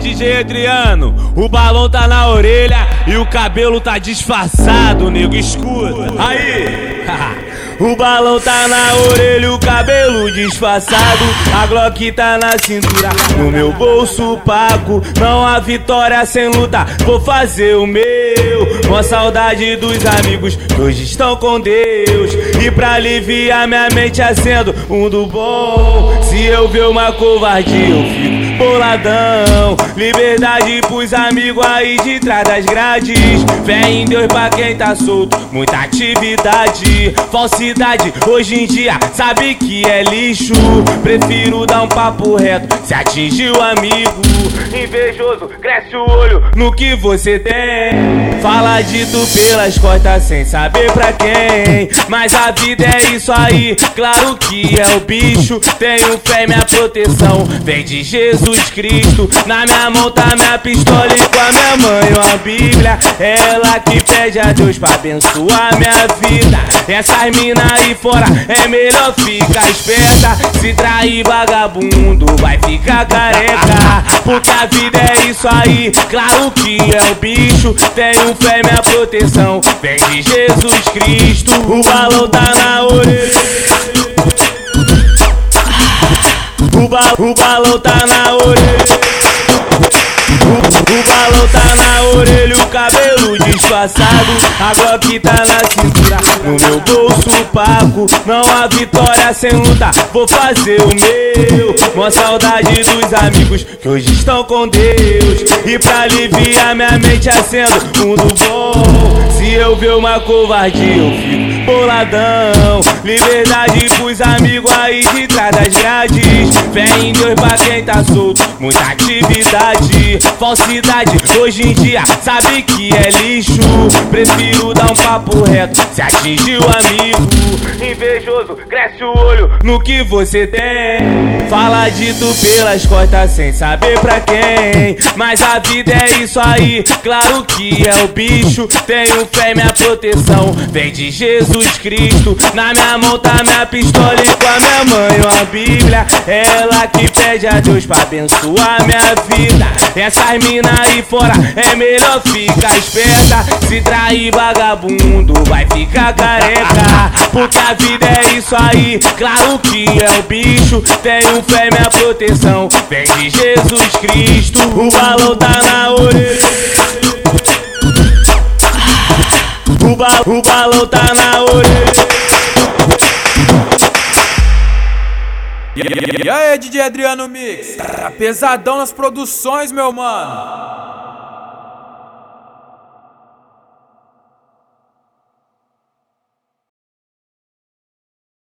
DJ Adriano, o balão tá na orelha e o cabelo tá disfarçado, nego, escuta. Aí, o balão tá na orelha, o cabelo disfarçado, a Glock tá na cintura, no meu bolso pago. Não há vitória sem luta, vou fazer o meu. Com a saudade dos amigos hoje estão com Deus. E pra aliviar minha mente acendo um do bom. Se eu ver uma covardia, eu fico Liberdade pros amigos aí de trás das grades. Fé em Deus pra quem tá solto, muita atividade. Falsidade hoje em dia, sabe que é lixo. Prefiro dar um papo reto se atingir o amigo. Invejoso, cresce o olho no que você tem. Fala dito pelas costas sem saber pra quem. Mas a vida é isso aí, claro que é o bicho. Tenho fé, minha proteção vem de Jesus. Jesus Cristo. Na minha mão tá minha pistola e com a minha mãe a Bíblia. Ela que pede a Deus pra abençoar minha vida. Essas mina aí fora é melhor ficar esperta. Se trair vagabundo, vai ficar careca. Porque a vida é isso aí, claro que é o bicho. Tenho fé, minha proteção vem de Jesus Cristo. O balão tá o balão tá na orelha. O, o balão tá na orelha, o cabelo disfarçado. A Glock tá na cintura, no meu bolso paco. Não há vitória sem luta, vou fazer o meu. Com saudade dos amigos que hoje estão com Deus. E pra aliviar minha mente acendo um do bom. Se eu ver uma covardia, eu fico boladão. Liberdade pros amigos aí de trás das grades. Fé em Deus pra quem tá solto, muita atividade. Falsidade hoje em dia, sabe que é lixo. Prefiro um papo reto se atingir o amigo. Invejoso, cresce o olho no que você tem. Fala dito pelas costas sem saber pra quem. Mas a vida é isso aí, claro que é o bicho. Tenho fé, minha proteção vem de Jesus. Cristo. Na minha mão tá minha pistola e com a minha mãe uma Bíblia. Ela que pede a Deus pra abençoar minha vida. Essas mina aí fora é melhor ficar esperta. Se trair vagabundo, vai ficar careca. Porque a vida é isso aí, claro que é o bicho. Tenho fé, minha proteção vem de Jesus Cristo. O balão tá na orelha. O, ba o balão tá na orelha. E aí, DJ Adriano Mix? Tá pesadão nas produções, meu mano.